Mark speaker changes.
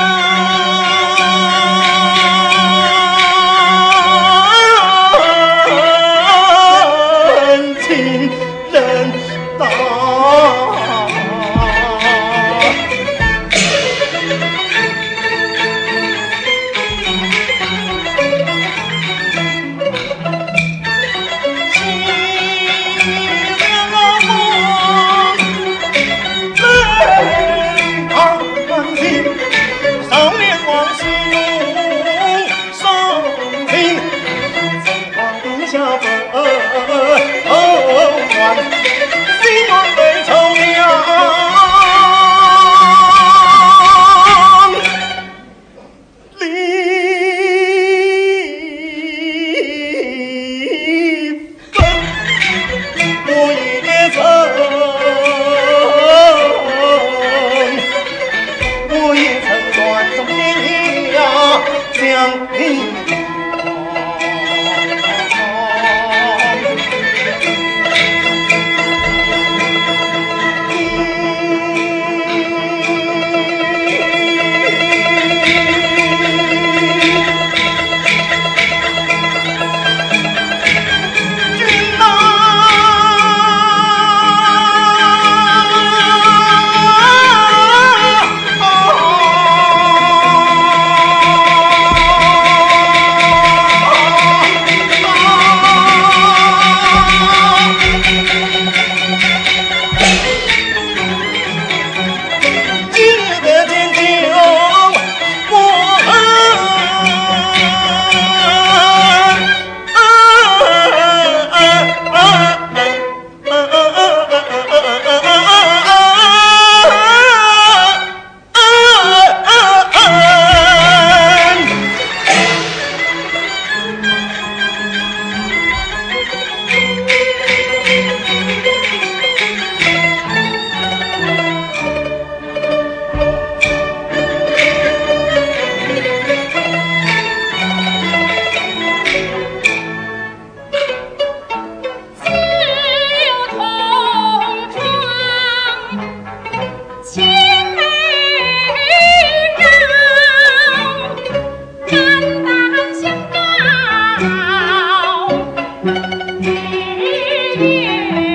Speaker 1: Yeah. 一年